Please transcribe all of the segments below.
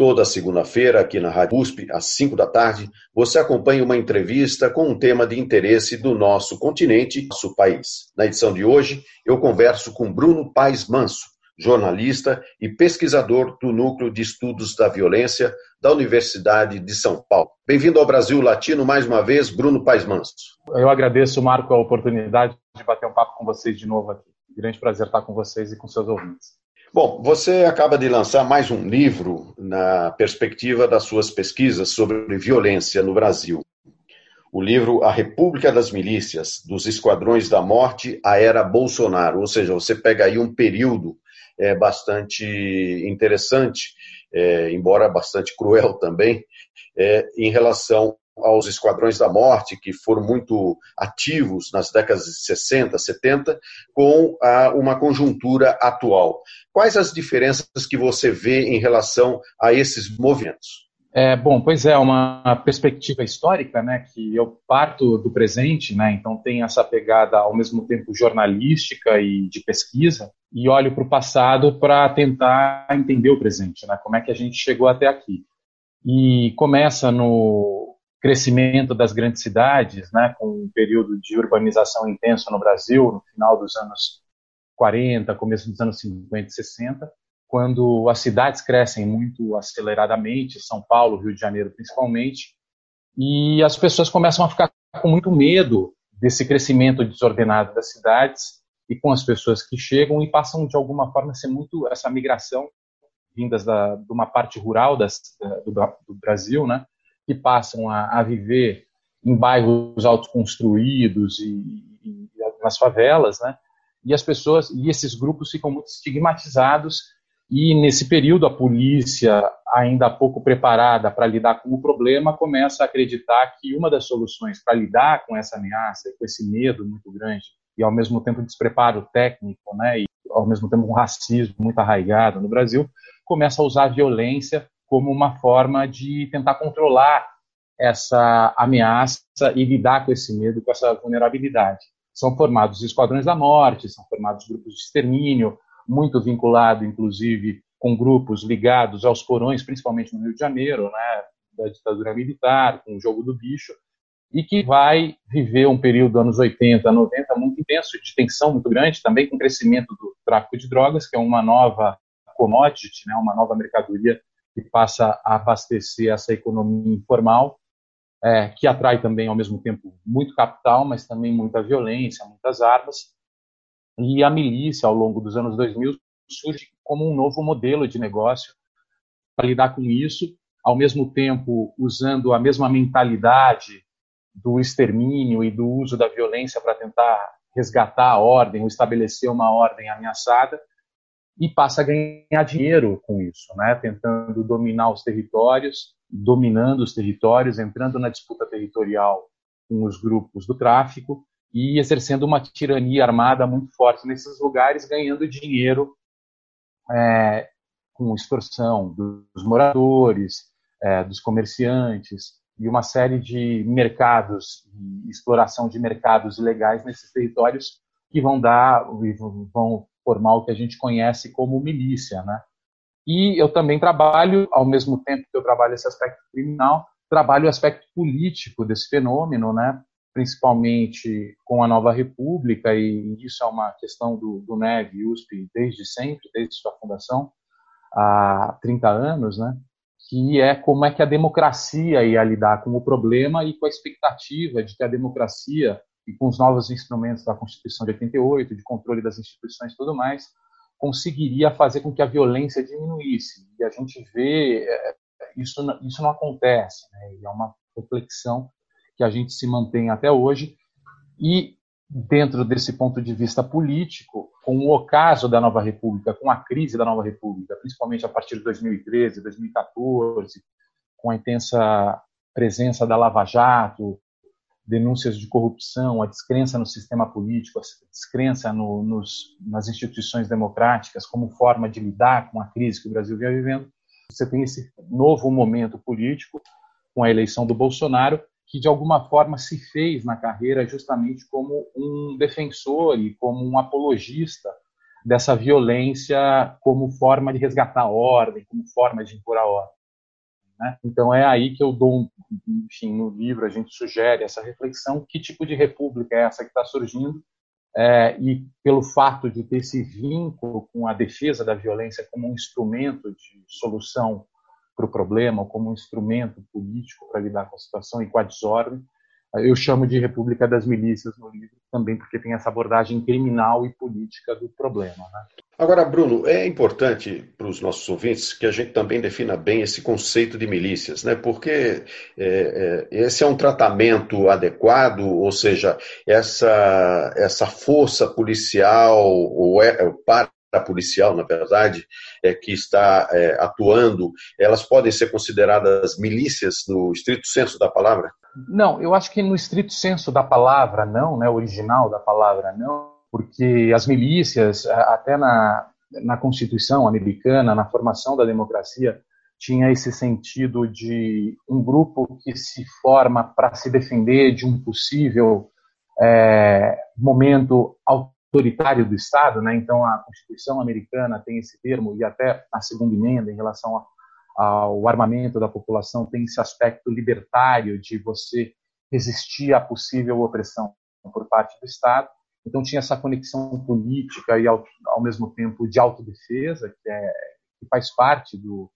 Toda segunda-feira, aqui na Rádio USP, às 5 da tarde, você acompanha uma entrevista com um tema de interesse do nosso continente, nosso país. Na edição de hoje, eu converso com Bruno Paes Manso, jornalista e pesquisador do Núcleo de Estudos da Violência da Universidade de São Paulo. Bem-vindo ao Brasil Latino mais uma vez, Bruno Paes Manso. Eu agradeço, Marco, a oportunidade de bater um papo com vocês de novo aqui. Grande prazer estar com vocês e com seus ouvintes. Bom, você acaba de lançar mais um livro na perspectiva das suas pesquisas sobre violência no Brasil. O livro A República das Milícias, dos Esquadrões da Morte à Era Bolsonaro. Ou seja, você pega aí um período é, bastante interessante, é, embora bastante cruel também, é, em relação aos esquadrões da morte, que foram muito ativos nas décadas de 60, 70, com a, uma conjuntura atual. Quais as diferenças que você vê em relação a esses movimentos? É, bom, pois é, uma perspectiva histórica, né, que eu parto do presente, né, então tem essa pegada ao mesmo tempo jornalística e de pesquisa, e olho para o passado para tentar entender o presente, né, como é que a gente chegou até aqui. E começa no crescimento das grandes cidades, né, com um período de urbanização intenso no Brasil, no final dos anos 40, começo dos anos 50 e 60, quando as cidades crescem muito aceleradamente, São Paulo, Rio de Janeiro principalmente, e as pessoas começam a ficar com muito medo desse crescimento desordenado das cidades e com as pessoas que chegam e passam de alguma forma a ser muito essa migração vindas da, de uma parte rural das, do, do Brasil, né, que passam a, a viver em bairros autoconstruídos e, e, nas favelas, né? E as pessoas e esses grupos ficam muito estigmatizados e nesse período a polícia, ainda pouco preparada para lidar com o problema, começa a acreditar que uma das soluções para lidar com essa ameaça, com esse medo muito grande e ao mesmo tempo despreparo técnico, né? E ao mesmo tempo um racismo muito arraigado no Brasil, começa a usar a violência como uma forma de tentar controlar essa ameaça e lidar com esse medo, com essa vulnerabilidade. São formados esquadrões da morte, são formados grupos de extermínio, muito vinculado, inclusive, com grupos ligados aos porões, principalmente no Rio de Janeiro, né, da ditadura militar, com o jogo do bicho, e que vai viver um período anos 80, 90 muito intenso, de tensão muito grande, também com o crescimento do tráfico de drogas, que é uma nova commodity, né, uma nova mercadoria que passa a abastecer essa economia informal, é, que atrai também, ao mesmo tempo, muito capital, mas também muita violência, muitas armas. E a milícia, ao longo dos anos 2000, surge como um novo modelo de negócio para lidar com isso, ao mesmo tempo usando a mesma mentalidade do extermínio e do uso da violência para tentar resgatar a ordem ou estabelecer uma ordem ameaçada, e passa a ganhar dinheiro com isso, né? tentando dominar os territórios, dominando os territórios, entrando na disputa territorial com os grupos do tráfico e exercendo uma tirania armada muito forte nesses lugares, ganhando dinheiro é, com extorsão dos moradores, é, dos comerciantes e uma série de mercados exploração de mercados ilegais nesses territórios que vão dar vão formar o que a gente conhece como milícia, né? E eu também trabalho, ao mesmo tempo que eu trabalho esse aspecto criminal, trabalho o aspecto político desse fenômeno, né? principalmente com a nova república, e isso é uma questão do, do NEV USP desde sempre, desde sua fundação, há 30 anos, né? que é como é que a democracia ia lidar com o problema e com a expectativa de que a democracia e com os novos instrumentos da Constituição de 88, de controle das instituições e tudo mais, conseguiria fazer com que a violência diminuísse. E a gente vê é, isso, isso não acontece, né? É uma reflexão que a gente se mantém até hoje. E dentro desse ponto de vista político, com o ocaso da Nova República, com a crise da Nova República, principalmente a partir de 2013, 2014, com a intensa presença da Lava Jato, denúncias de corrupção, a descrença no sistema político, a descrença no, nos, nas instituições democráticas como forma de lidar com a crise que o Brasil vinha vivendo. Você tem esse novo momento político com a eleição do Bolsonaro, que de alguma forma se fez na carreira justamente como um defensor e como um apologista dessa violência como forma de resgatar a ordem, como forma de impor a ordem. Né? Então é aí que eu dou, enfim, no livro a gente sugere essa reflexão, que tipo de república é essa que está surgindo, é, e pelo fato de ter esse vínculo com a defesa da violência como um instrumento de solução para o problema, como um instrumento político para lidar com a situação e com a desordem, eu chamo de República das Milícias no livro, também porque tem essa abordagem criminal e política do problema. Né? Agora, Bruno, é importante para os nossos ouvintes que a gente também defina bem esse conceito de milícias, né? porque é, é, esse é um tratamento adequado, ou seja, essa, essa força policial ou é, para policial, na verdade, é, que está é, atuando, elas podem ser consideradas milícias no estrito senso da palavra? Não, eu acho que no estrito senso da palavra não, né, original da palavra não, porque as milícias, até na, na Constituição americana, na formação da democracia, tinha esse sentido de um grupo que se forma para se defender de um possível é, momento autoritário do Estado, né? Então a Constituição americana tem esse termo e até a segunda emenda em relação ao armamento da população tem esse aspecto libertário de você resistir à possível opressão por parte do Estado. Então tinha essa conexão política e ao, ao mesmo tempo de autodefesa que, é, que faz parte do,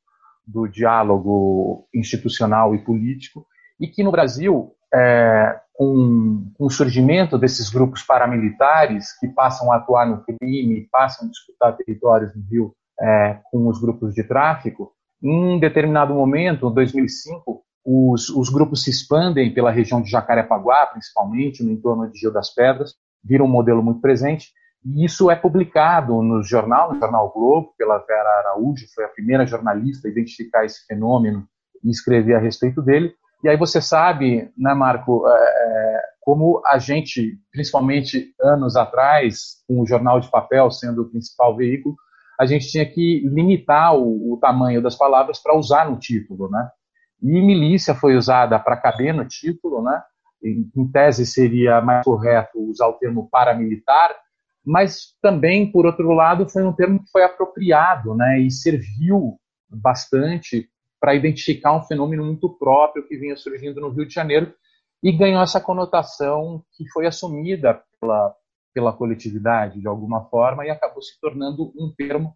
do diálogo institucional e político e que no Brasil é, com, com, o surgimento desses grupos paramilitares que passam a atuar no crime, passam a disputar territórios no Rio é, com os grupos de tráfico, em determinado momento, em 2005, os, os, grupos se expandem pela região de Jacarepaguá, principalmente, no entorno de Gil das Pedras, viram um modelo muito presente, e isso é publicado no jornal, no jornal Globo, pela Vera Araújo, foi a primeira jornalista a identificar esse fenômeno e escrever a respeito dele, e aí você sabe, né, Marco, é, é, como a gente, principalmente anos atrás, com o jornal de papel sendo o principal veículo, a gente tinha que limitar o, o tamanho das palavras para usar no título, né? E milícia foi usada para caber no título, né? Em, em tese seria mais correto usar o termo paramilitar, mas também, por outro lado, foi um termo que foi apropriado, né? E serviu bastante para identificar um fenômeno muito próprio que vinha surgindo no Rio de Janeiro e ganhou essa conotação que foi assumida pela, pela coletividade de alguma forma e acabou se tornando um termo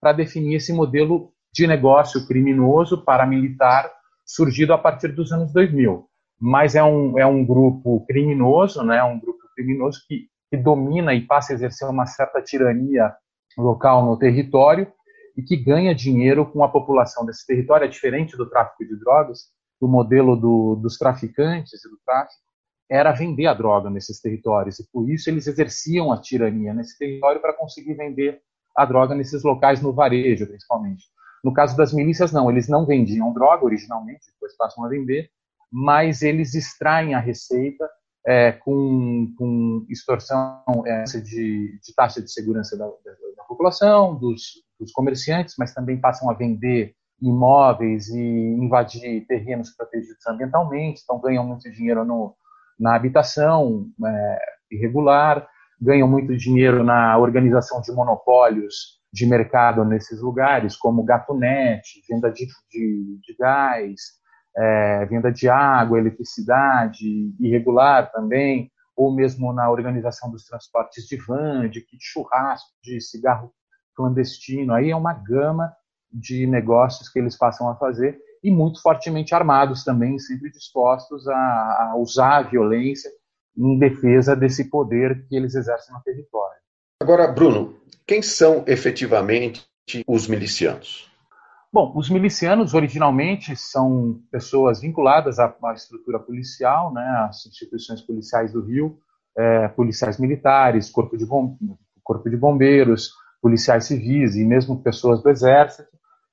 para definir esse modelo de negócio criminoso paramilitar surgido a partir dos anos 2000. Mas é um, é um grupo criminoso, né, um grupo criminoso que, que domina e passa a exercer uma certa tirania local no território e que ganha dinheiro com a população desse território, é diferente do tráfico de drogas, o modelo do, dos traficantes e do tráfico era vender a droga nesses territórios, e por isso eles exerciam a tirania nesse território para conseguir vender a droga nesses locais no varejo, principalmente. No caso das milícias, não, eles não vendiam droga originalmente, depois passam a vender, mas eles extraem a receita é, com, com, extorsão é, de, de, taxa de segurança da, da, da população, dos, dos comerciantes, mas também passam a vender imóveis e invadir terrenos protegidos ambientalmente, então ganham muito dinheiro no, na habitação é, irregular, ganham muito dinheiro na organização de monopólios de mercado nesses lugares, como gatunete, venda de, de, de gás, é, venda de água, eletricidade irregular também, ou mesmo na organização dos transportes de van, de churrasco, de cigarro clandestino. Aí é uma gama de negócios que eles passam a fazer e muito fortemente armados também, sempre dispostos a, a usar a violência em defesa desse poder que eles exercem no território. Agora, Bruno, quem são efetivamente os milicianos? Bom, os milicianos originalmente são pessoas vinculadas à, à estrutura policial, né, às instituições policiais do Rio, é, policiais militares, corpo de, bom, corpo de bombeiros, policiais civis e mesmo pessoas do exército,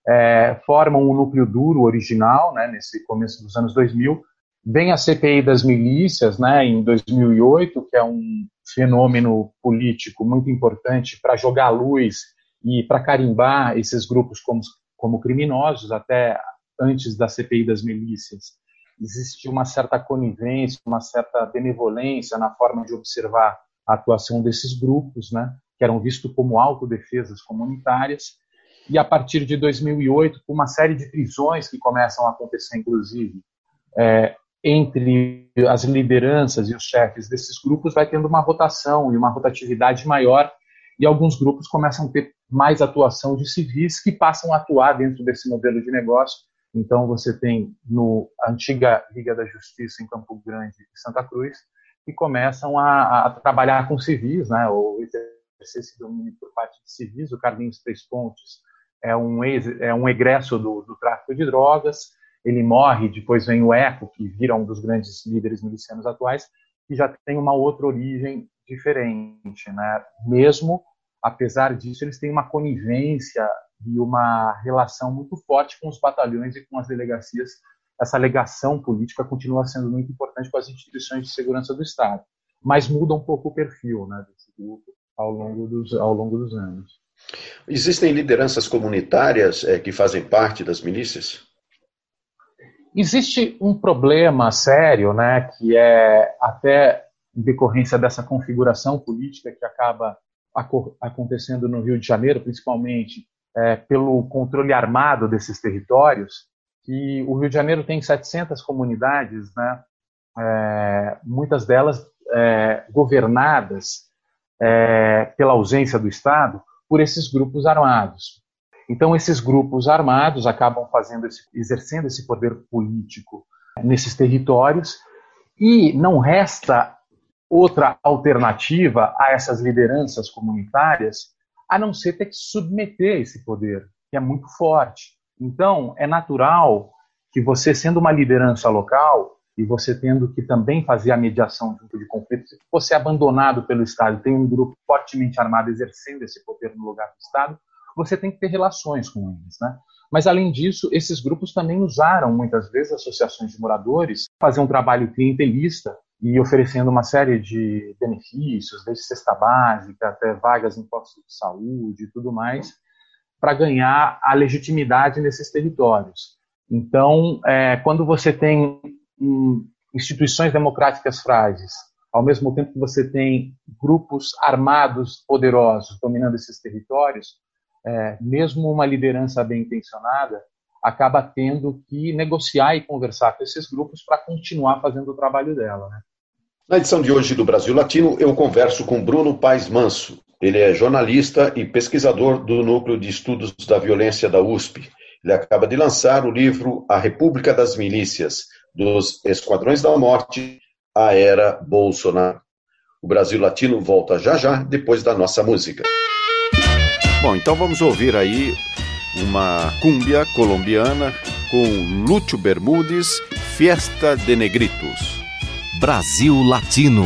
é, formam um núcleo duro original, né, nesse começo dos anos 2000, Vem a CPI das milícias, né, em 2008, que é um fenômeno político muito importante para jogar luz e para carimbar esses grupos como, como criminosos, até antes da CPI das milícias. Existia uma certa conivência, uma certa benevolência na forma de observar a atuação desses grupos, né, que eram vistos como autodefesas comunitárias. E a partir de 2008, com uma série de prisões que começam a acontecer, inclusive, é, entre as lideranças e os chefes desses grupos, vai tendo uma rotação e uma rotatividade maior, e alguns grupos começam a ter mais atuação de civis que passam a atuar dentro desse modelo de negócio. Então, você tem no a antiga Liga da Justiça em Campo Grande e Santa Cruz, que começam a, a trabalhar com civis, né, ou exercer esse domínio por parte de civis. O Carlinhos Três Pontes é um, ex, é um egresso do, do tráfico de drogas, ele morre, depois vem o Eco, que vira um dos grandes líderes milicianos atuais, que já tem uma outra origem diferente, né? Mesmo apesar disso, eles têm uma conivência e uma relação muito forte com os batalhões e com as delegacias. Essa legação política continua sendo muito importante com as instituições de segurança do Estado, mas muda um pouco o perfil né, desse grupo ao longo dos, ao longo dos anos. Existem lideranças comunitárias é, que fazem parte das milícias? Existe um problema sério, né, que é até em decorrência dessa configuração política que acaba acontecendo no Rio de Janeiro, principalmente é, pelo controle armado desses territórios, que o Rio de Janeiro tem 700 comunidades, né, é, muitas delas é, governadas é, pela ausência do Estado por esses grupos armados. Então, esses grupos armados acabam fazendo esse, exercendo esse poder político nesses territórios e não resta outra alternativa a essas lideranças comunitárias a não ser ter que submeter esse poder, que é muito forte. Então, é natural que você, sendo uma liderança local, e você tendo que também fazer a mediação junto de conflitos, você é abandonado pelo Estado, tem um grupo fortemente armado exercendo esse poder no lugar do Estado, você tem que ter relações com eles, né? Mas além disso, esses grupos também usaram muitas vezes associações de moradores fazer um trabalho clientelista e oferecendo uma série de benefícios, desde cesta básica até vagas em postos de saúde e tudo mais, para ganhar a legitimidade nesses territórios. Então, é, quando você tem um, instituições democráticas frágeis, ao mesmo tempo que você tem grupos armados poderosos dominando esses territórios, é, mesmo uma liderança bem intencionada acaba tendo que negociar e conversar com esses grupos para continuar fazendo o trabalho dela. Né? Na edição de hoje do Brasil Latino, eu converso com Bruno Paes Manso. Ele é jornalista e pesquisador do Núcleo de Estudos da Violência da USP. Ele acaba de lançar o livro A República das Milícias, dos Esquadrões da Morte à Era Bolsonaro. O Brasil Latino volta já já, depois da nossa música. Bom, então vamos ouvir aí uma cúmbia colombiana com Lúcio Bermudes, Fiesta de Negritos. Brasil Latino.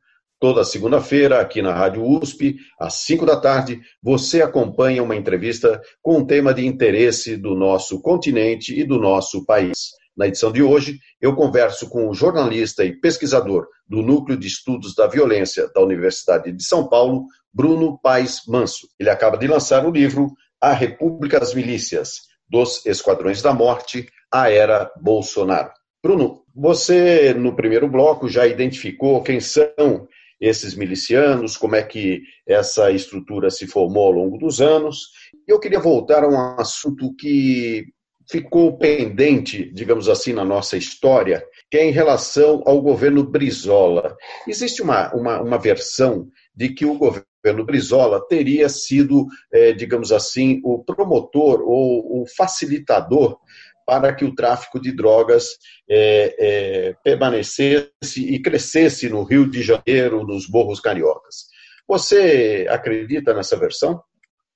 Toda segunda-feira, aqui na Rádio USP, às 5 da tarde, você acompanha uma entrevista com um tema de interesse do nosso continente e do nosso país. Na edição de hoje, eu converso com o jornalista e pesquisador do Núcleo de Estudos da Violência da Universidade de São Paulo, Bruno Paes Manso. Ele acaba de lançar o livro A República das Milícias, dos Esquadrões da Morte à Era Bolsonaro. Bruno, você no primeiro bloco já identificou quem são esses milicianos, como é que essa estrutura se formou ao longo dos anos. Eu queria voltar a um assunto que ficou pendente, digamos assim, na nossa história, que é em relação ao governo Brizola. Existe uma, uma, uma versão de que o governo Brizola teria sido, é, digamos assim, o promotor ou o facilitador para que o tráfico de drogas é, é, permanecesse e crescesse no Rio de Janeiro, nos morros cariocas. Você acredita nessa versão?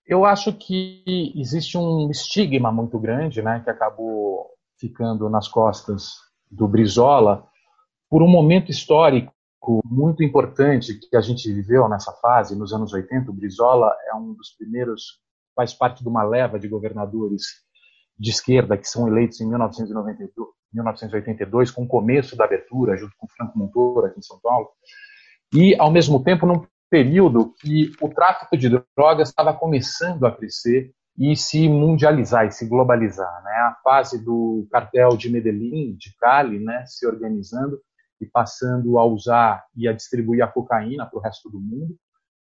Eu acho que existe um estigma muito grande, né, que acabou ficando nas costas do Brizola por um momento histórico muito importante que a gente viveu nessa fase, nos anos 80. O Brizola é um dos primeiros, faz parte de uma leva de governadores de esquerda que são eleitos em 1992, 1982, com o começo da abertura, junto com Franco Montoro aqui em São Paulo, e, ao mesmo tempo, num período que o tráfico de drogas estava começando a crescer e se mundializar e se globalizar. Né? A fase do cartel de Medellín, de Cali, né, se organizando e passando a usar e a distribuir a cocaína para o resto do mundo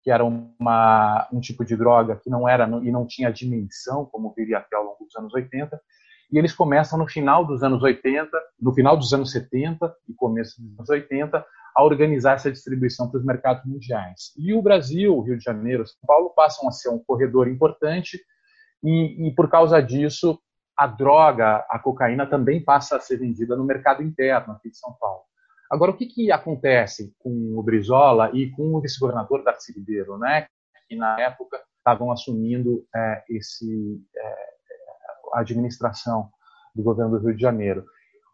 que era uma, um tipo de droga que não era e não tinha dimensão, como viria até ao longo dos anos 80, e eles começam no final dos anos 80, no final dos anos 70 e começo dos anos 80, a organizar essa distribuição para os mercados mundiais. E o Brasil, o Rio de Janeiro, São Paulo passam a ser um corredor importante e, e por causa disso a droga, a cocaína também passa a ser vendida no mercado interno aqui de São Paulo. Agora, o que, que acontece com o Brizola e com o vice-governador Darcy Ribeiro, né, que na época estavam assumindo é, esse, é, a administração do governo do Rio de Janeiro?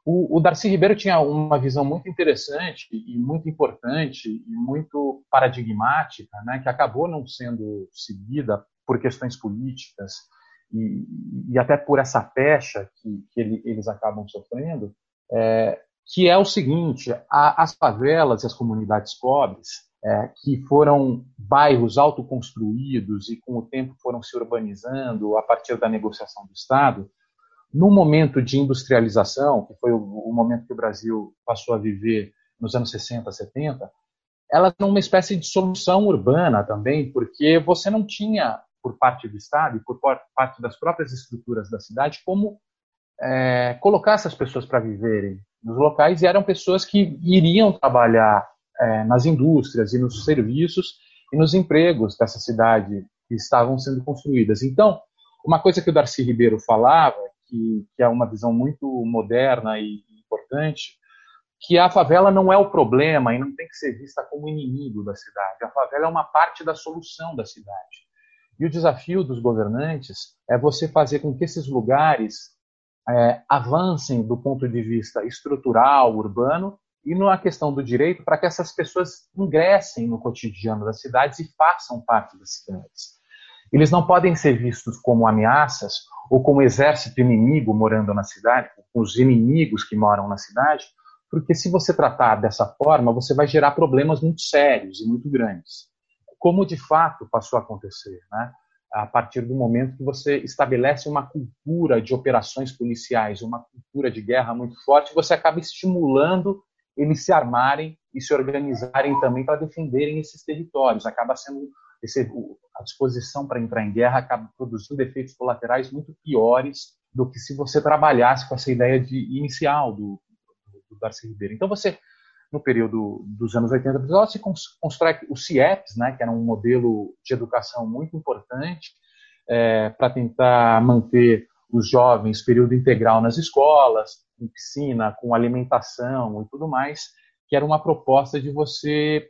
O, o Darcy Ribeiro tinha uma visão muito interessante e muito importante e muito paradigmática, né, que acabou não sendo seguida por questões políticas e, e até por essa pecha que, que ele, eles acabam sofrendo, é, que é o seguinte: a, as favelas e as comunidades pobres, é, que foram bairros autoconstruídos e com o tempo foram se urbanizando a partir da negociação do Estado, no momento de industrialização, que foi o, o momento que o Brasil passou a viver nos anos 60, 70, elas são uma espécie de solução urbana também, porque você não tinha, por parte do Estado e por parte das próprias estruturas da cidade, como é, colocar essas pessoas para viverem nos locais e eram pessoas que iriam trabalhar é, nas indústrias e nos serviços e nos empregos dessa cidade que estavam sendo construídas. Então, uma coisa que o Darcy Ribeiro falava, que, que é uma visão muito moderna e importante, que a favela não é o problema e não tem que ser vista como inimigo da cidade. A favela é uma parte da solução da cidade. E o desafio dos governantes é você fazer com que esses lugares é, avancem do ponto de vista estrutural, urbano, e na questão do direito, para que essas pessoas ingressem no cotidiano das cidades e façam parte das cidades. Eles não podem ser vistos como ameaças ou como exército inimigo morando na cidade, com os inimigos que moram na cidade, porque se você tratar dessa forma, você vai gerar problemas muito sérios e muito grandes, como de fato passou a acontecer. Né? A partir do momento que você estabelece uma cultura de operações policiais, uma cultura de guerra muito forte, você acaba estimulando eles se armarem e se organizarem também para defenderem esses territórios. Acaba sendo esse, a disposição para entrar em guerra acaba produzindo efeitos colaterais muito piores do que se você trabalhasse com essa ideia de inicial do, do, Darcy Ribeiro. Então você no período dos anos 80, se constrói o CIEPS, né, que era um modelo de educação muito importante é, para tentar manter os jovens período integral nas escolas, com piscina, com alimentação e tudo mais, que era uma proposta de você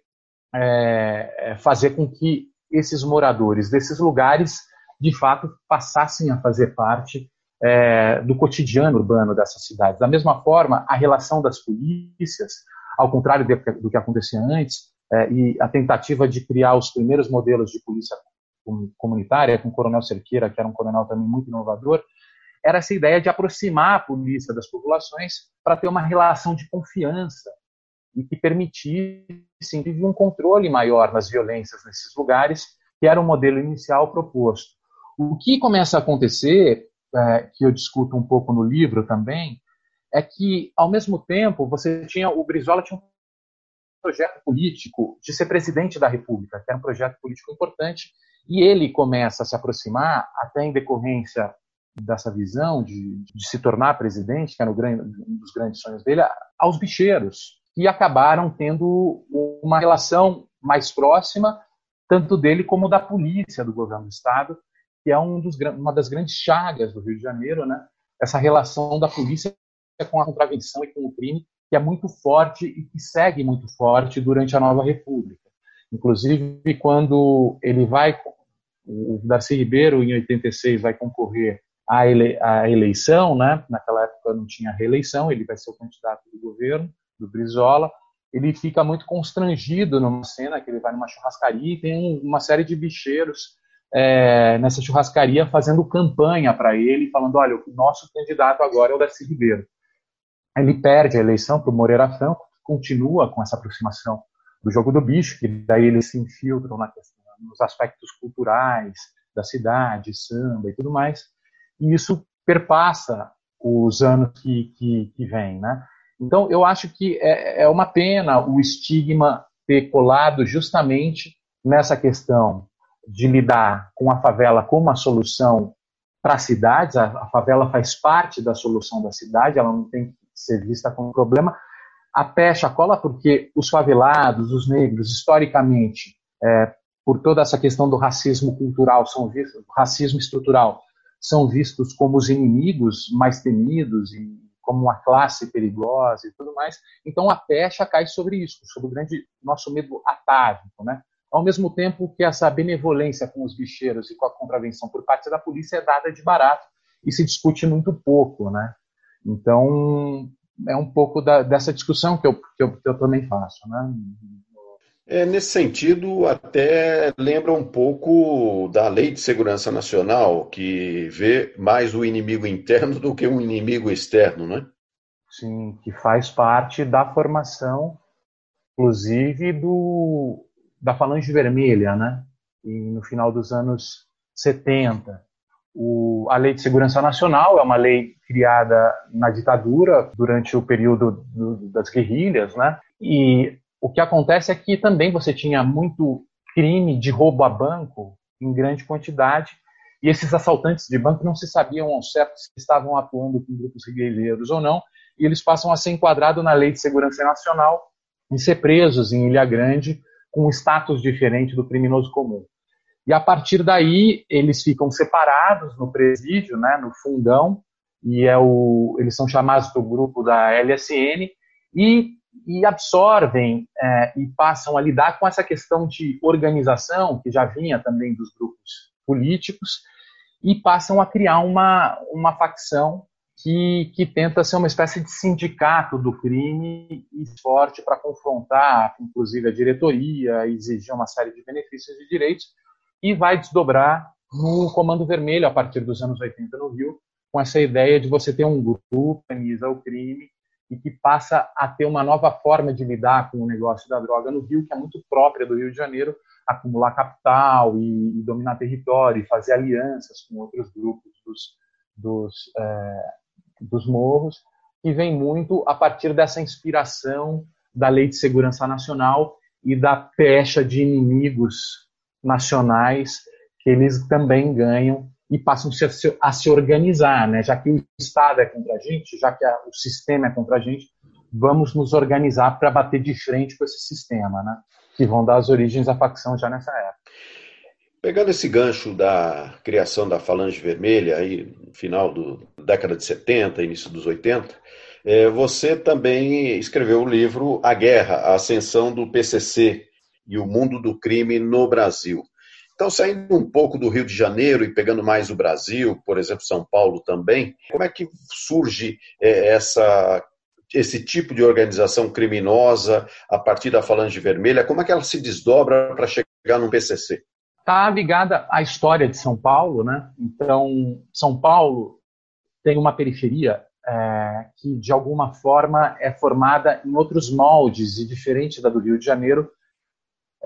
é, é fazer com que esses moradores desses lugares, de fato, passassem a fazer parte é, do cotidiano urbano dessas cidades. Da mesma forma, a relação das polícias, ao contrário do que acontecia antes, é, e a tentativa de criar os primeiros modelos de polícia comunitária, com o coronel Cerqueira, que era um coronel também muito inovador, era essa ideia de aproximar a polícia das populações para ter uma relação de confiança e que permitisse um controle maior nas violências nesses lugares, que era o modelo inicial proposto. O que começa a acontecer, é, que eu discuto um pouco no livro também, é que, ao mesmo tempo, você tinha, o Brizola tinha um projeto político de ser presidente da República, que era um projeto político importante, e ele começa a se aproximar, até em decorrência dessa visão de, de se tornar presidente, que era grande, um dos grandes sonhos dele, aos bicheiros, que acabaram tendo uma relação mais próxima, tanto dele como da polícia do governo do Estado, que é um dos, uma das grandes chagas do Rio de Janeiro, né? essa relação da polícia com a contravenção e com o crime, que é muito forte e que segue muito forte durante a Nova República. Inclusive, quando ele vai, o Darcy Ribeiro, em 86, vai concorrer à, ele, à eleição, né? naquela época não tinha reeleição, ele vai ser o candidato do governo, do Brizola, ele fica muito constrangido numa cena que ele vai numa churrascaria e tem uma série de bicheiros é, nessa churrascaria fazendo campanha para ele, falando, olha, o nosso candidato agora é o Darcy Ribeiro. Ele perde a eleição para o Moreira Franco, continua com essa aproximação do jogo do bicho, que daí eles se infiltram na nos aspectos culturais da cidade, samba e tudo mais, e isso perpassa os anos que, que, que vêm, né? Então, eu acho que é, é uma pena o estigma ter colado justamente nessa questão de lidar com a favela como uma solução para cidades, a, a, favela faz parte da solução da cidade, ela não tem que ser vista como um problema, a pecha cola porque os favelados, os negros, historicamente, é, por toda essa questão do racismo cultural, são vistos, racismo estrutural, são vistos como os inimigos mais temidos e como uma classe perigosa e tudo mais. Então a pecha cai sobre isso, sobre o grande nosso medo atávico, né? Ao mesmo tempo que essa benevolência com os bicheiros e com a contravenção por parte da polícia é dada de barato e se discute muito pouco, né? Então é um pouco da, dessa discussão que eu, que eu, que eu também faço, né? É, nesse sentido, até lembra um pouco da Lei de Segurança Nacional, que vê mais o inimigo interno do que o inimigo externo, né? Sim, que faz parte da formação, inclusive, do, da Falange Vermelha, né? E no final dos anos 70. O, a Lei de Segurança Nacional é uma lei criada na ditadura durante o período do, das guerrilhas, né? E o que acontece é que também você tinha muito crime de roubo a banco em grande quantidade, e esses assaltantes de banco não se sabiam ao certo se estavam atuando com grupos guerrilheiros ou não, e eles passam a ser enquadrados na Lei de Segurança Nacional e ser presos em Ilha Grande com um status diferente do criminoso comum. E a partir daí, eles ficam separados no presídio, né, no fundão, e é o, eles são chamados do grupo da LSN, e e absorvem é, e passam a lidar com essa questão de organização, que já vinha também dos grupos políticos, e passam a criar uma, uma facção que, que tenta ser uma espécie de sindicato do crime e forte para confrontar, inclusive, a diretoria, exigir uma série de benefícios e direitos, e vai desdobrar no Comando Vermelho a partir dos anos 80 no Rio, com essa ideia de você ter um grupo que organiza o crime e que passa a ter uma nova forma de lidar com o negócio da droga no Rio, que é muito própria do Rio de Janeiro, acumular capital e, e dominar território e fazer alianças com outros grupos dos, dos, é, dos morros, que vem muito a partir dessa inspiração da Lei de Segurança Nacional e da pecha de inimigos nacionais que eles também ganham e passam a, se, organizar, né? Já que o Estado é contra a gente, já que o sistema é contra a gente, vamos nos organizar para bater de frente com esse sistema, né? Que vão dar as origens à facção já nessa época. Pegando esse gancho da criação da Falange Vermelha, aí, no final da década de 70, início dos 80, é, você também escreveu o livro A Guerra, a Ascensão do PCC e o Mundo do Crime no Brasil. Então, saindo um pouco do Rio de Janeiro e pegando mais o Brasil, por exemplo, São Paulo também, como é que surge é, essa, esse tipo de organização criminosa a partir da Falange Vermelha? Como é que ela se desdobra para chegar no PCC? está ligada à história de São Paulo, né? Então, São Paulo tem uma periferia é, que, de alguma forma, é formada em outros moldes e diferente da do Rio de Janeiro,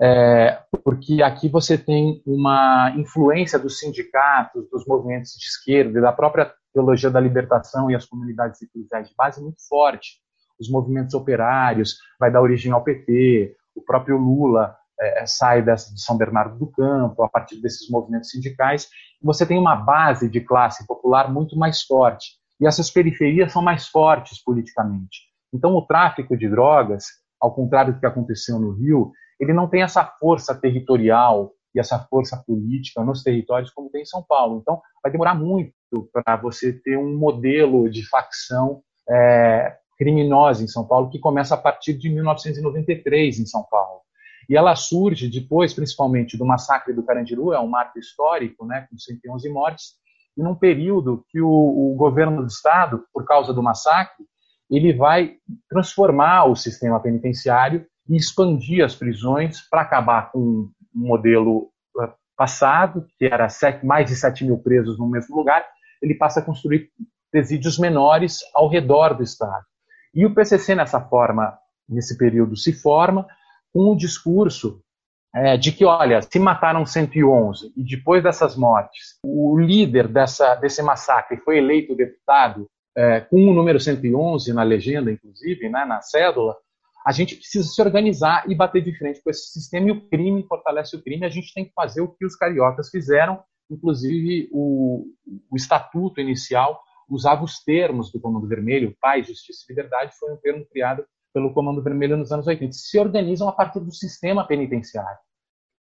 é, porque aqui você tem uma influência dos sindicatos, dos movimentos de esquerda da própria teologia da libertação e as comunidades eclesiais de base muito forte. Os movimentos operários, vai dar origem ao PT, o próprio Lula é, é, sai dessa, de São Bernardo do Campo, a partir desses movimentos sindicais, você tem uma base de classe popular muito mais forte. E essas periferias são mais fortes politicamente. Então, o tráfico de drogas, ao contrário do que aconteceu no Rio, ele não tem essa força territorial e essa força política nos territórios como tem em São Paulo. Então, vai demorar muito para você ter um modelo de facção é, criminosa em São Paulo que começa a partir de 1993 em São Paulo. E ela surge depois, principalmente, do massacre do Carandiru, é um marco histórico, né, com 111 mortes, e num período que o, o governo do Estado, por causa do massacre, ele vai transformar o sistema penitenciário e expandir as prisões para acabar com um modelo eh, passado, que era mais de 7 mil presos no mesmo lugar, ele passa a construir presídios menores ao redor do Estado. E o PCC, nessa forma, nesse período, se forma, com o discurso é, de que, olha, se mataram 111 e depois dessas mortes, o líder dessa, desse massacre foi eleito deputado é, com o número 111 na legenda, inclusive, né, na cédula, a gente precisa se organizar e bater de frente com esse sistema e o crime fortalece o crime. A gente tem que fazer o que os cariocas fizeram, inclusive o, o estatuto inicial usava os termos do Comando Vermelho, paz, justiça e liberdade, foi um termo criado pelo Comando Vermelho nos anos 80, se organizam a partir do sistema penitenciário.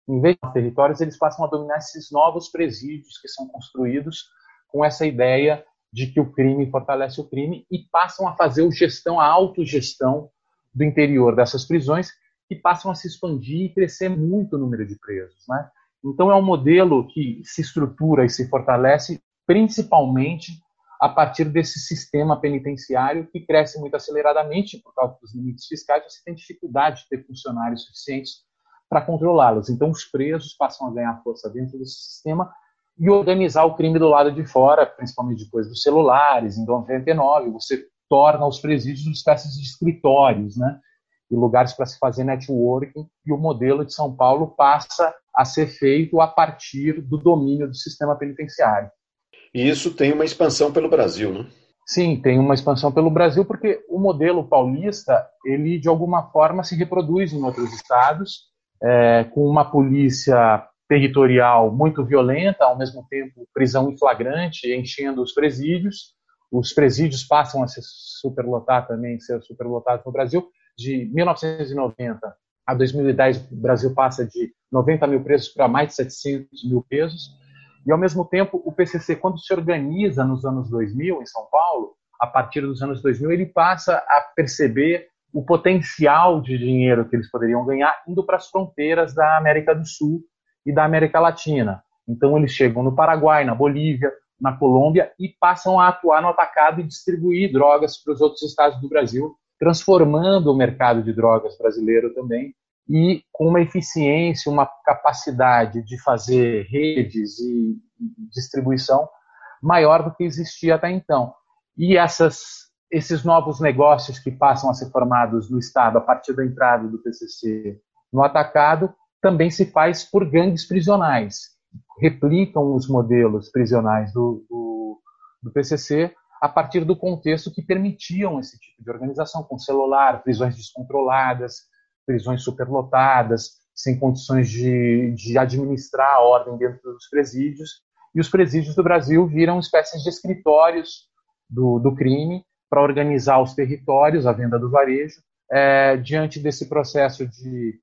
Em vez de territórios, eles passam a dominar esses novos presídios que são construídos com essa ideia de que o crime fortalece o crime e passam a fazer a gestão, a autogestão do interior dessas prisões que passam a se expandir e crescer muito o número de presos. Né? Então é um modelo que se estrutura e se fortalece principalmente a partir desse sistema penitenciário que cresce muito aceleradamente por causa dos limites fiscais, você tem dificuldade de ter funcionários suficientes para controlá-los. Então, os presos passam a ganhar força dentro desse sistema e organizar o crime do lado de fora, principalmente depois dos celulares. Em 99, você torna os presídios espécies de escritórios, né? E lugares para se fazer networking. E o modelo de São Paulo passa a ser feito a partir do domínio do sistema penitenciário. E isso tem uma expansão pelo Brasil, né? Sim, tem uma expansão pelo Brasil porque o modelo paulista, ele de alguma forma se reproduz em outros estados, é, com uma polícia territorial muito violenta, ao mesmo tempo prisão em flagrante, enchendo os presídios. Os presídios passam a se superlotar também, ser superlotados no Brasil. De 1990 a 2010, o Brasil passa de 90 mil presos para mais de 700 mil presos. E, ao mesmo tempo, o PCC, quando se organiza nos anos 2000 em São Paulo, a partir dos anos 2000, ele passa a perceber o potencial de dinheiro que eles poderiam ganhar indo para as fronteiras da América do Sul e da América Latina. Então, eles chegam no Paraguai, na Bolívia, na Colômbia e passam a atuar no atacado e distribuir drogas para os outros estados do Brasil, transformando o mercado de drogas brasileiro também e com uma eficiência, uma capacidade de fazer redes e distribuição maior do que existia até então. E essas, esses novos negócios que passam a ser formados no Estado a partir da entrada do PCC no atacado também se faz por gangues prisionais, replicam os modelos prisionais do, do, do PCC a partir do contexto que permitiam esse tipo de organização, com celular, prisões descontroladas, prisões superlotadas, sem condições de, de administrar a ordem dentro dos presídios, e os presídios do Brasil viram espécies de escritórios do, do crime para organizar os territórios, a venda do varejo, é, diante desse processo de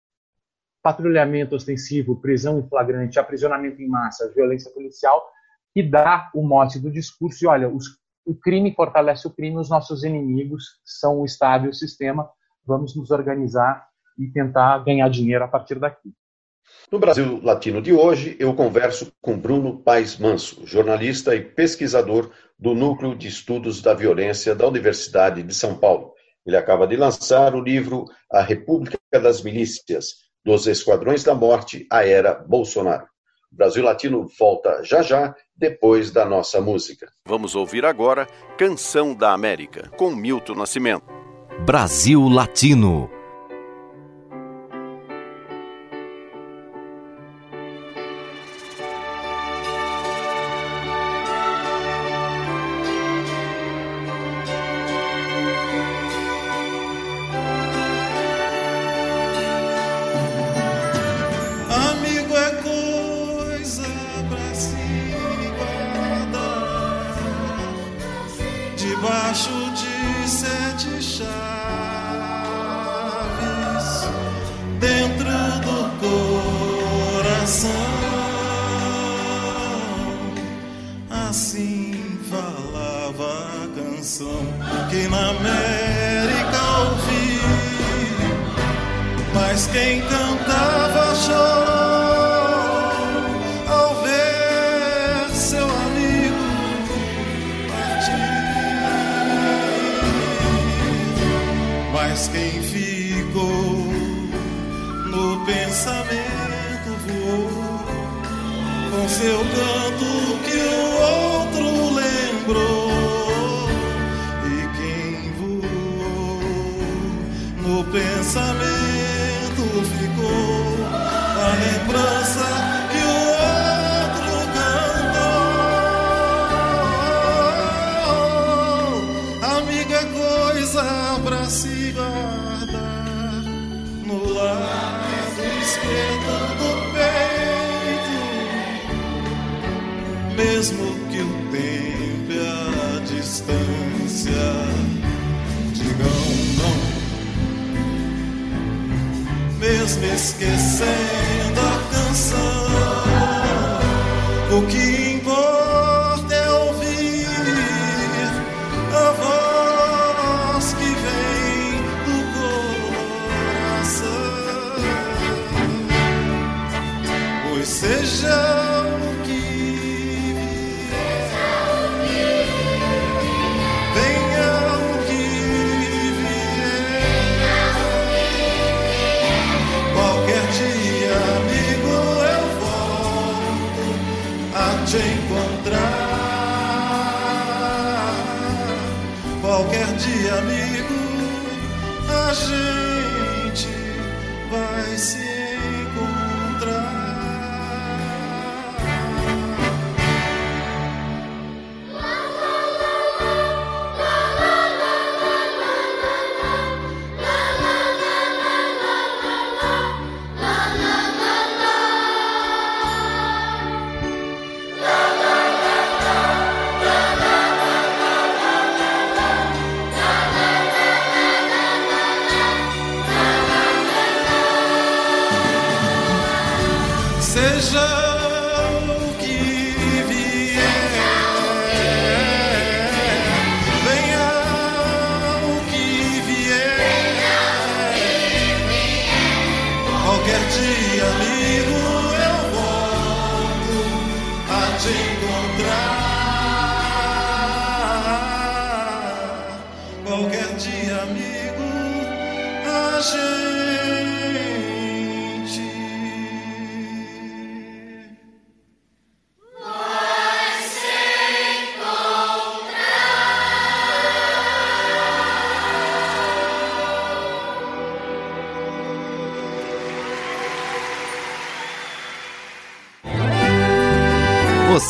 patrulhamento ostensivo, prisão em flagrante, aprisionamento em massa, violência policial, que dá o mote do discurso. E olha, os, o crime fortalece o crime, os nossos inimigos são o Estado e o sistema. Vamos nos organizar e tentar ganhar dinheiro a partir daqui. No Brasil Latino de hoje, eu converso com Bruno Paes Manso, jornalista e pesquisador do Núcleo de Estudos da Violência da Universidade de São Paulo. Ele acaba de lançar o livro A República das Milícias, dos Esquadrões da Morte à Era Bolsonaro. O Brasil Latino volta já já, depois da nossa música. Vamos ouvir agora Canção da América, com Milton Nascimento. Brasil Latino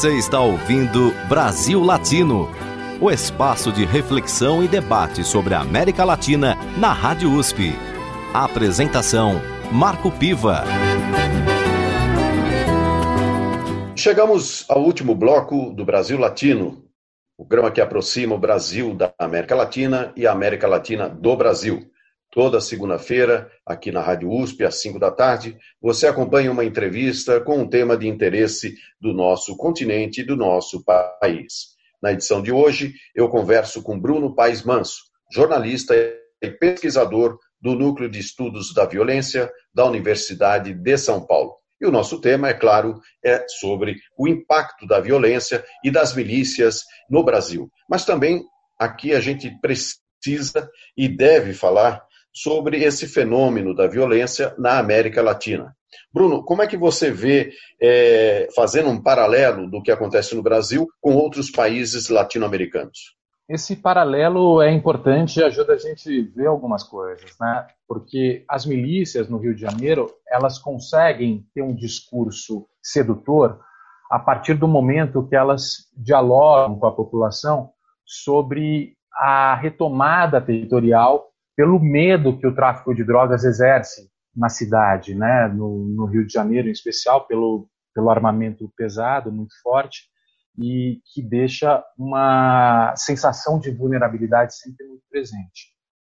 Você está ouvindo Brasil Latino, o espaço de reflexão e debate sobre a América Latina na Rádio USP. A apresentação: Marco Piva. Chegamos ao último bloco do Brasil Latino, o programa que aproxima o Brasil da América Latina e a América Latina do Brasil. Toda segunda-feira, aqui na Rádio USP, às 5 da tarde, você acompanha uma entrevista com um tema de interesse do nosso continente e do nosso país. Na edição de hoje, eu converso com Bruno Paes Manso, jornalista e pesquisador do Núcleo de Estudos da Violência da Universidade de São Paulo. E o nosso tema, é claro, é sobre o impacto da violência e das milícias no Brasil. Mas também aqui a gente precisa e deve falar sobre esse fenômeno da violência na América Latina. Bruno, como é que você vê, é, fazendo um paralelo do que acontece no Brasil com outros países latino-americanos? Esse paralelo é importante e ajuda a gente ver algumas coisas, né? Porque as milícias no Rio de Janeiro, elas conseguem ter um discurso sedutor a partir do momento que elas dialogam com a população sobre a retomada territorial pelo medo que o tráfico de drogas exerce na cidade, né, no, no, Rio de Janeiro em especial, pelo, pelo armamento pesado muito forte e que deixa uma sensação de vulnerabilidade sempre muito presente.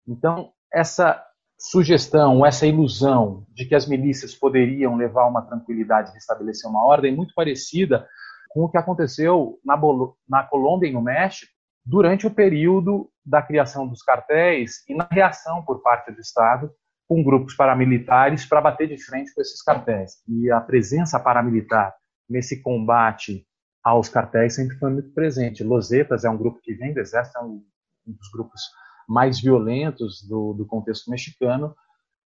Então, essa sugestão, essa ilusão de que as milícias poderiam levar uma tranquilidade e estabelecer uma ordem muito parecida com o que aconteceu na, na Colômbia e no México durante o período da criação dos cartéis e na reação por parte do Estado com grupos paramilitares para bater de frente com esses cartéis. E a presença paramilitar nesse combate aos cartéis sempre foi muito presente. Losetas é um grupo que vem do Exército, é um, dos grupos mais violentos do, do contexto mexicano,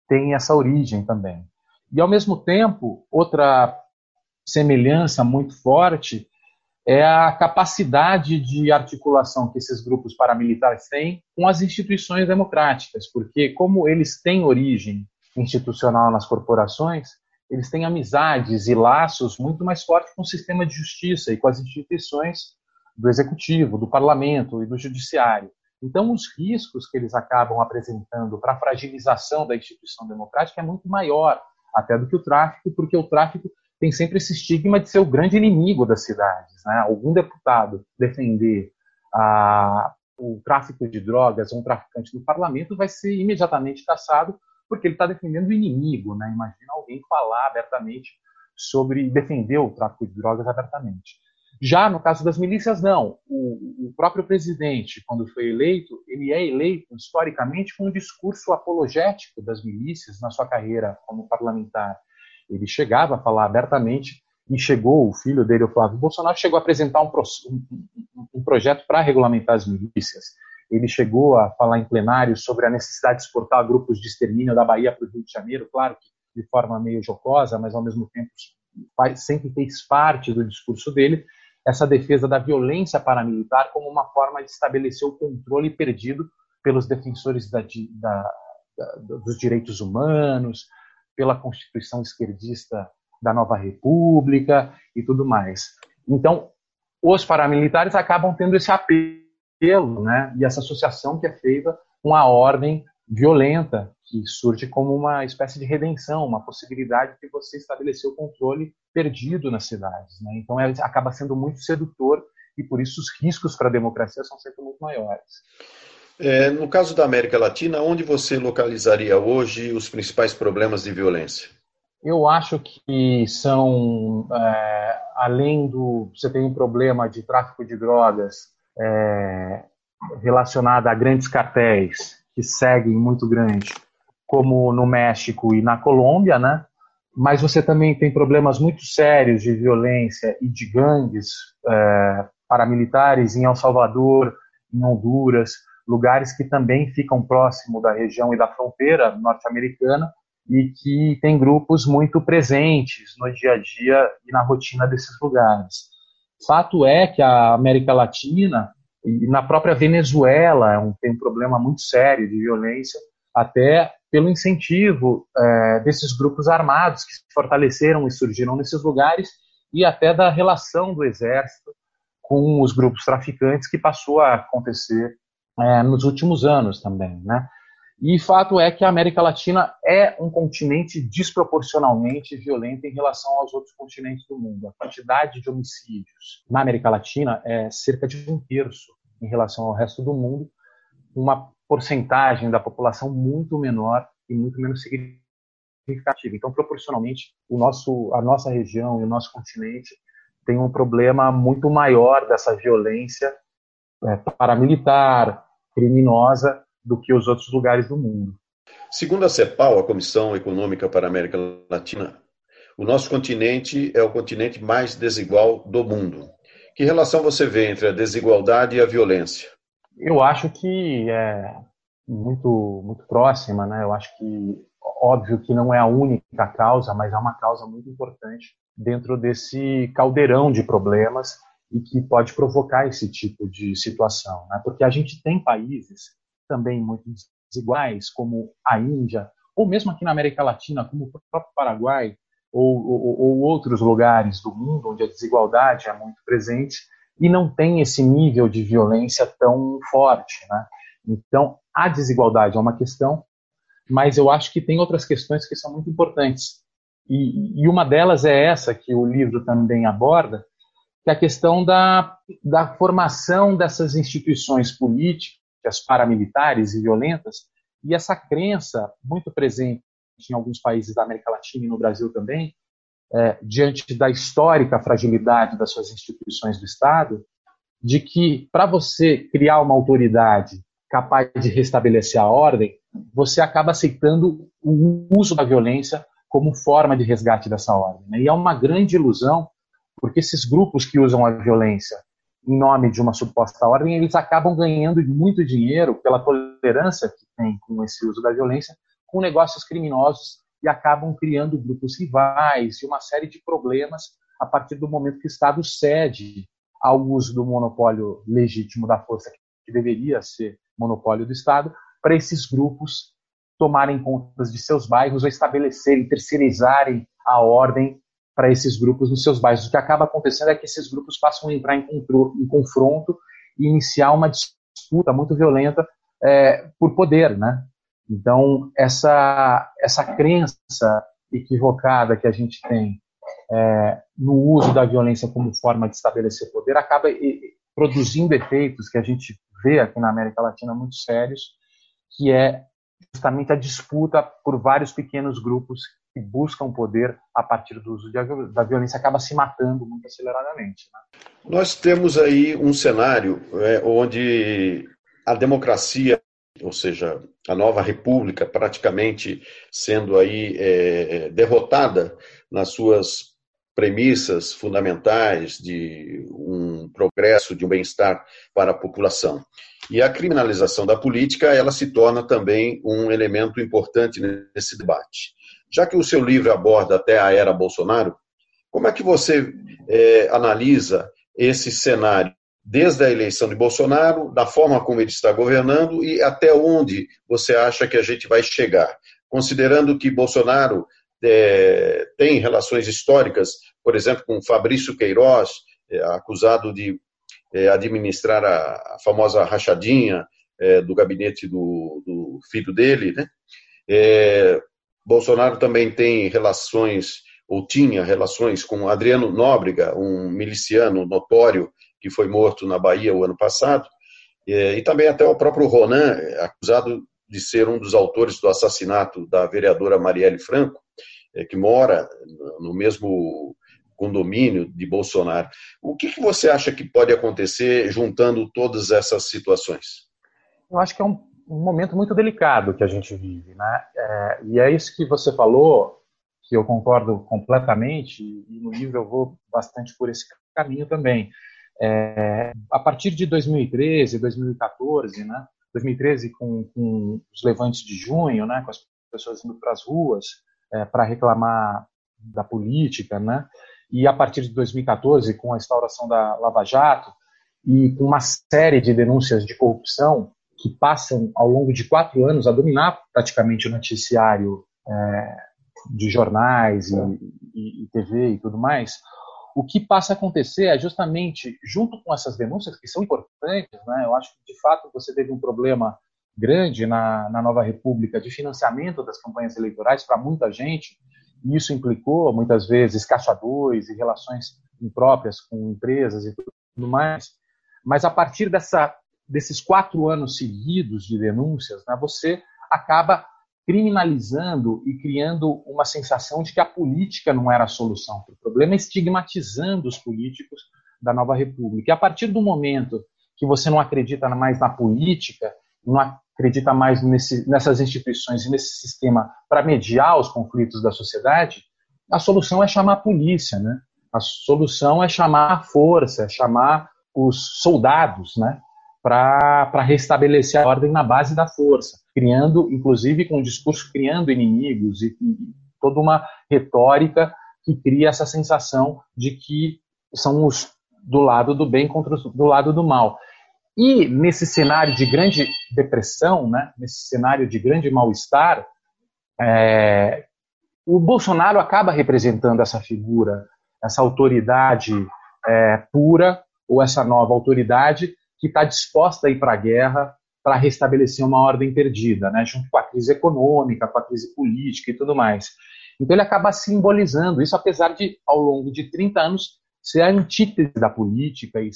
tem essa origem também. E, ao mesmo tempo, outra semelhança muito forte é a capacidade de articulação que esses grupos paramilitares têm com as instituições democráticas, porque como eles têm origem institucional nas corporações, eles têm amizades e laços muito mais fortes com o sistema de justiça e com as instituições do executivo, do parlamento e do judiciário. Então, os riscos que eles acabam apresentando para a fragilização da instituição democrática é muito maior até do que o tráfico, porque o tráfico tem sempre esse estigma de ser o grande inimigo das cidades. Né? Algum deputado defender a, o tráfico de drogas ou um traficante no parlamento vai ser imediatamente caçado porque ele está defendendo o inimigo. Né? Imagina alguém falar abertamente sobre defender o tráfico de drogas abertamente. Já no caso das milícias, não. O, o, próprio presidente, quando foi eleito, ele é eleito historicamente com um discurso apologético das milícias na sua carreira como parlamentar. Ele chegava a falar abertamente e chegou, o filho dele, o Flávio Bolsonaro, chegou a apresentar um, um, um projeto para regulamentar as milícias. Ele chegou a falar em plenário sobre a necessidade de exportar grupos de extermínio da Bahia para o Rio de Janeiro, claro que de forma meio jocosa, mas ao mesmo tempo sempre fez parte do discurso dele essa defesa da violência paramilitar como uma forma de estabelecer o controle perdido pelos defensores da, da, da, dos direitos humanos, pela Constituição esquerdista da Nova República e tudo mais. Então, os paramilitares acabam tendo esse apelo, né, e essa associação que é feita com a ordem violenta, que surge como uma espécie de redenção, uma possibilidade de você estabelecer o controle perdido nas cidades. Né? Então, é, acaba sendo muito sedutor e, por isso, os riscos para a democracia são sempre muito maiores. É, no caso da América Latina, onde você localizaria hoje os principais problemas de violência? Eu acho que são, é, além do. Você tem um problema de tráfico de drogas é, relacionado a grandes cartéis que seguem muito grande, como no México e na Colômbia, né? Mas você também tem problemas muito sérios de violência e de gangues é, paramilitares em El Salvador, em Honduras, lugares que também ficam próximo da região e da fronteira norte-americana e que tem grupos muito presentes no dia a dia e na rotina desses lugares. Fato é que a América Latina e na própria Venezuela é tem um problema muito sério de violência, até pelo incentivo é, desses grupos armados que se fortaleceram e surgiram nesses lugares e até da relação do exército com os grupos traficantes que passou a acontecer é, nos últimos anos também, né? E fato é que a América Latina é um continente desproporcionalmente violento em relação aos outros continentes do mundo. A quantidade de homicídios na América Latina é cerca de um terço em relação ao resto do mundo, uma porcentagem da população muito menor e muito menos significativa. Então, proporcionalmente, o nosso, a nossa região e o nosso continente tem um problema muito maior dessa violência é, paramilitar, criminosa, do que os outros lugares do mundo. Segundo a CEPAL, a Comissão Econômica para a América Latina, o nosso continente é o continente mais desigual do mundo. Que relação você vê entre a desigualdade e a violência? Eu acho que é muito, muito próxima, né? Eu acho que, óbvio que não é a única causa, mas é uma causa muito importante dentro desse caldeirão de problemas e que pode provocar esse tipo de situação, né? Porque a gente tem países também muito desiguais, como a Índia, ou mesmo aqui na América Latina, como o próprio Paraguai, ou, ou, ou outros lugares do mundo onde a desigualdade é muito presente, e não tem esse nível de violência tão forte. Né? Então, a desigualdade é uma questão, mas eu acho que tem outras questões que são muito importantes. E, e uma delas é essa que o livro também aborda, que é a questão da, da formação dessas instituições políticas, paramilitares e violentas, e essa crença muito presente em alguns países da América Latina e no Brasil também, é, diante da histórica fragilidade das suas instituições do Estado, de que para você criar uma autoridade capaz de restabelecer a ordem, você acaba aceitando o uso da violência como forma de resgate dessa ordem. Né? E é uma grande ilusão, porque esses grupos que usam a violência em nome de uma suposta ordem, eles acabam ganhando muito dinheiro pela tolerância que tem com esse uso da violência, com negócios criminosos e acabam criando grupos rivais e uma série de problemas a partir do momento que o Estado cede ao uso do monopólio legítimo da força, que deveria ser monopólio do Estado, para esses grupos tomarem contas de seus bairros ou estabelecerem, terceirizarem a ordem para esses grupos nos seus bairros. O que acaba acontecendo é que esses grupos passam a entrar em, em confronto e iniciar uma disputa muito violenta é, por poder, né? Então, essa, essa crença equivocada que a gente tem é, no uso da violência como forma de estabelecer poder acaba produzindo efeitos que a gente vê aqui na América Latina muito sérios, que é justamente a disputa por vários pequenos grupos que buscam poder a partir do uso da violência acaba se matando muito aceleradamente. Né? Nós temos aí um cenário é, onde a democracia ou seja, a nova república praticamente sendo aí é, derrotada nas suas premissas fundamentais de um progresso, de um bem-estar para a população. E a criminalização da política, ela se torna também um elemento importante nesse debate. Já que o seu livro aborda até a era Bolsonaro, como é que você é, analisa esse cenário desde a eleição de Bolsonaro, da forma como ele está governando e até onde você acha que a gente vai chegar. Considerando que Bolsonaro é, tem relações históricas, por exemplo, com Fabrício Queiroz, é, acusado de é, administrar a, a, famosa rachadinha é, do gabinete do, do, filho dele. Né? Bolsonaro também tem relações, ou tinha relações com Adriano Nóbrega, um miliciano notório que foi morto na Bahia o ano passado, e também até o próprio Ronan, acusado de ser um dos autores do assassinato da vereadora Marielle Franco, é, que mora no mesmo condomínio de Bolsonaro. O que, você acha que pode acontecer juntando todas essas situações? Eu acho que é um, um momento muito delicado que a gente vive, né? É, e é isso que você falou, que eu concordo completamente, e no livro eu vou bastante por esse caminho também. É, a partir de 2013, 2014, né? 2013 com, com os levantes de junho, né? Com as pessoas indo para as ruas é, para reclamar da política, né? E a partir de 2014 com a instauração da Lava Jato e com uma série de denúncias de corrupção que passam ao longo de quatro anos a dominar praticamente o noticiário é, de jornais e, e, e TV e tudo mais, o que passa a acontecer é justamente, junto com essas denúncias, que são importantes, né, eu acho que de fato você teve um problema grande na, na nova República de financiamento das campanhas eleitorais para muita gente, e isso implicou muitas vezes caixa dois e relações impróprias com empresas e tudo mais. Mas a partir dessa desses quatro anos seguidos de denúncias, né, você acaba criminalizando e criando uma sensação de que a política não era a solução para o problema, estigmatizando os políticos da nova república. E a partir do momento que você não acredita mais na política, não acredita mais nesse, nessas instituições e nesse sistema para mediar os conflitos da sociedade, a solução é chamar a polícia, né? A solução é chamar a força, é chamar os soldados, né? Para restabelecer a ordem na base da força, criando, inclusive com o discurso, criando inimigos e, e toda uma retórica que cria essa sensação de que são os do lado do bem contra os, do lado do mal. E nesse cenário de grande depressão, né, nesse cenário de grande mal-estar, é, o Bolsonaro acaba representando essa figura, essa autoridade é, pura, ou essa nova autoridade que está disposta a ir para a guerra para restabelecer uma ordem perdida, né, junto com a crise econômica, com a crise política e tudo mais. Então ele acaba simbolizando isso, apesar de, ao longo de 30 anos, ser a antítese da política e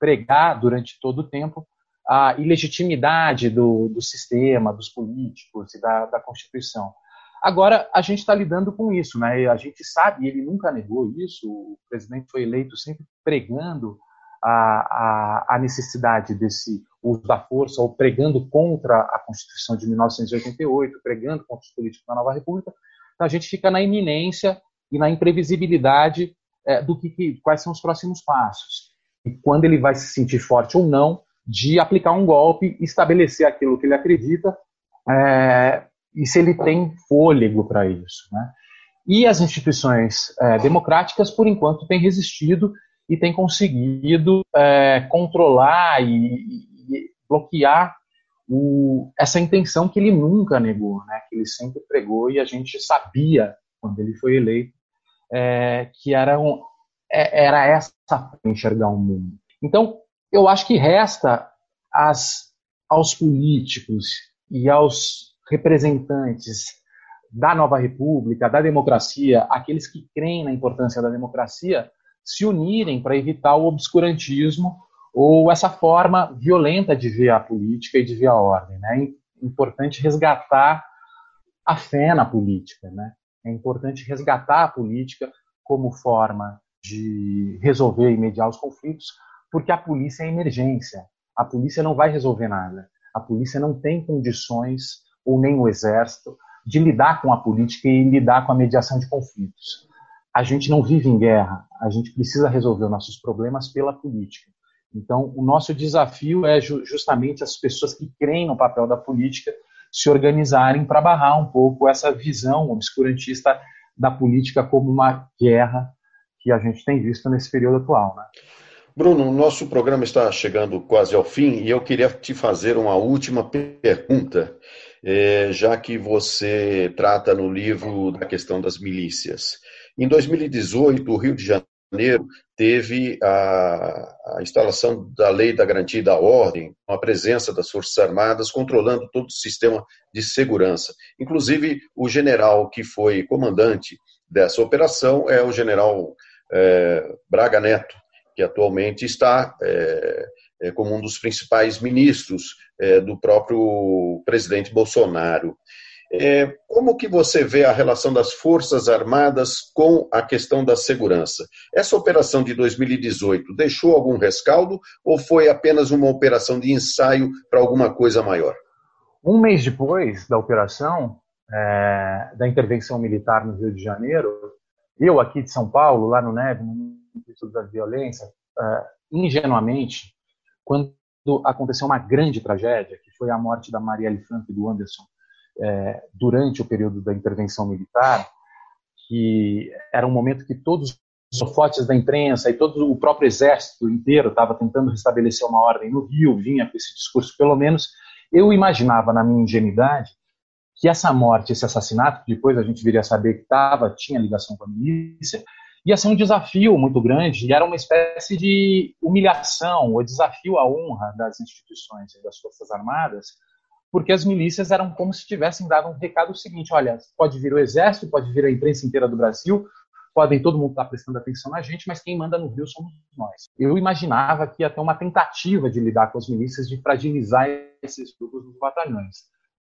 pregar durante todo o tempo a ilegitimidade do, do sistema, dos políticos e da, da Constituição. Agora, a gente está lidando com isso, né? A gente sabe, ele nunca negou isso, o presidente foi eleito sempre pregando a, a, a, necessidade desse uso da força, ou pregando contra a Constituição de 1988, pregando contra os políticos da nova República. Então, a gente fica na iminência e na imprevisibilidade é, do que, que, quais são os próximos passos e quando ele vai se sentir forte ou não de aplicar um golpe, estabelecer aquilo que ele acredita é, e se ele tem fôlego para isso. Né? E as instituições é, democráticas, por enquanto, têm resistido e têm conseguido é, controlar e, e bloquear o, essa intenção que ele nunca negou, né? que ele sempre pregou e a gente sabia, quando ele foi eleito, é, que era, um, é, era essa enxergar o mundo. Então, eu acho que resta as, aos políticos e aos representantes da nova república, da democracia, aqueles que creem na importância da democracia, se unirem para evitar o obscurantismo ou essa forma violenta de ver a política e de ver a ordem. Né? É importante resgatar a fé na política. Né? É importante resgatar a política como forma de resolver e mediar os conflitos, porque a polícia é emergência. A polícia não vai resolver nada. A polícia não tem condições, ou nem o exército, de lidar com a política e lidar com a mediação de conflitos. A gente não vive em guerra, a gente precisa resolver os nossos problemas pela política. Então, o nosso desafio é justamente as pessoas que creem no papel da política se organizarem para barrar um pouco essa visão obscurantista da política como uma guerra que a gente tem visto nesse período atual. Né? Bruno, nosso programa está chegando quase ao fim e eu queria te fazer uma última pergunta, é, já que você trata no livro da questão das milícias. Em 2018, o Rio de Janeiro teve a, a, instalação da lei da garantia da ordem, com a presença das Forças Armadas controlando todo o sistema de segurança. Inclusive, o general que foi comandante dessa operação é o general é, Braga Neto, que atualmente está é, é, como um dos principais ministros é, do próprio presidente Bolsonaro. É, como que você vê a relação das Forças Armadas com a questão da segurança? Essa operação de 2018 deixou algum rescaldo ou foi apenas uma operação de ensaio para alguma coisa maior? Um mês depois da operação, é, da intervenção militar no Rio de Janeiro, eu aqui de São Paulo, lá no NEV, no Instituto da Violência, é, ingenuamente, quando aconteceu uma grande tragédia, que foi a morte da Marielle Franco e do Anderson é, durante o período da intervenção militar, que era um momento que todos os holofotes da imprensa e todo o próprio exército inteiro estava tentando restabelecer uma ordem no Rio, vinha com esse discurso, pelo menos eu imaginava na minha ingenuidade que essa morte, esse assassinato, que depois a gente viria a saber que estava, tinha ligação com a milícia, ia ser um desafio muito grande e era uma espécie de humilhação, ou desafio à honra das instituições e das Forças Armadas, porque as milícias eram como se tivessem dado um recado seguinte: olha, pode vir o exército, pode vir a imprensa inteira do Brasil, podem todo mundo estar prestando atenção na gente, mas quem manda no Rio somos nós. Eu imaginava que ia ter uma tentativa de lidar com as milícias, de fragilizar esses grupos dos batalhões.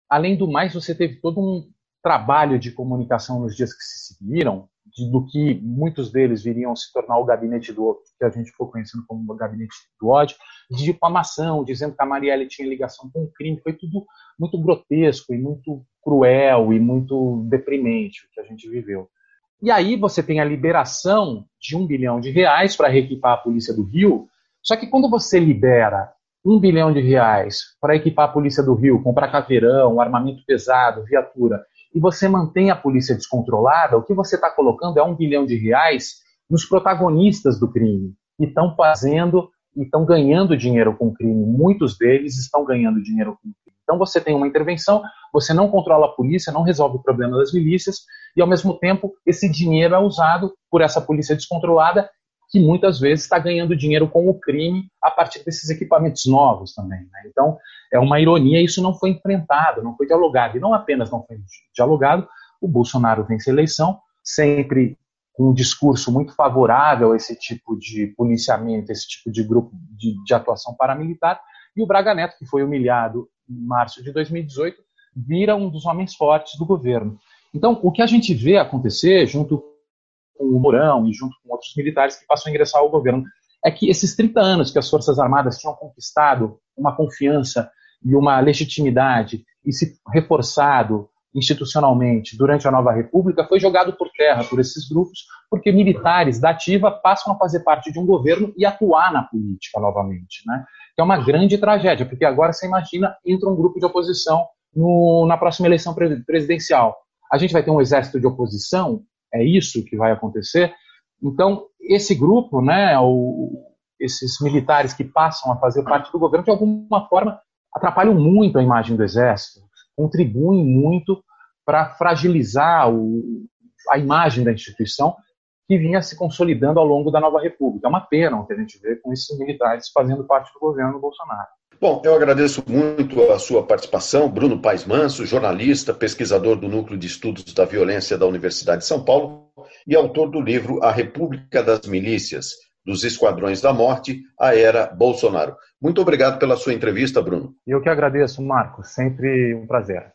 Além do mais, você teve todo um trabalho de comunicação nos dias que se seguiram, de, do que muitos deles viriam se tornar o gabinete do que a gente ficou conhecendo como o gabinete do ódio, de difamação, dizendo que a Marielle tinha ligação com o crime, foi tudo muito grotesco e muito cruel e muito deprimente o que a gente viveu. E aí você tem a liberação de um bilhão de reais para reequipar a polícia do Rio, só que quando você libera um bilhão de reais para equipar a polícia do Rio, comprar caveirão, armamento pesado, viatura, e você mantém a polícia descontrolada, o que você está colocando é um bilhão de reais nos protagonistas do crime, que estão fazendo e estão ganhando dinheiro com o crime. Muitos deles estão ganhando dinheiro com o crime. Então você tem uma intervenção, você não controla a polícia, não resolve o problema das milícias, e ao mesmo tempo esse dinheiro é usado por essa polícia descontrolada que muitas vezes está ganhando dinheiro com o crime a partir desses equipamentos novos também. Né? Então, é uma ironia, isso não foi enfrentado, não foi dialogado. E não apenas não foi dialogado, o Bolsonaro vence a eleição, sempre com um discurso muito favorável a esse tipo de policiamento, esse tipo de grupo de, de atuação paramilitar, e o Braga Neto, que foi humilhado em março de 2018, vira um dos homens fortes do governo. Então, o que a gente vê acontecer, junto com o Mourão e junto com outros militares que passam a ingressar ao governo, é que esses 30 anos que as Forças Armadas tinham conquistado uma confiança e uma legitimidade e se reforçado institucionalmente durante a nova república foi jogado por terra por esses grupos, porque militares da ativa passam a fazer parte de um governo e atuar na política novamente, né? Que é uma grande tragédia, porque agora você imagina entra um grupo de oposição no, na próxima eleição presidencial. A gente vai ter um exército de oposição é isso que vai acontecer. Então, esse grupo, né, o, esses militares que passam a fazer parte do governo, de alguma forma, atrapalham muito a imagem do Exército, contribuem muito para fragilizar o, a imagem da instituição que vinha se consolidando ao longo da nova República. É uma pena o que a gente vê com esses militares fazendo parte do governo Bolsonaro. Bom, eu agradeço muito a sua participação, Bruno Paes Manso, jornalista, pesquisador do Núcleo de Estudos da Violência da Universidade de São Paulo e autor do livro A República das Milícias, dos Esquadrões da Morte à Era Bolsonaro. Muito obrigado pela sua entrevista, Bruno. Eu que agradeço, Marco. Sempre um prazer.